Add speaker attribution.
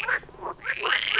Speaker 1: Wait, wait, wait.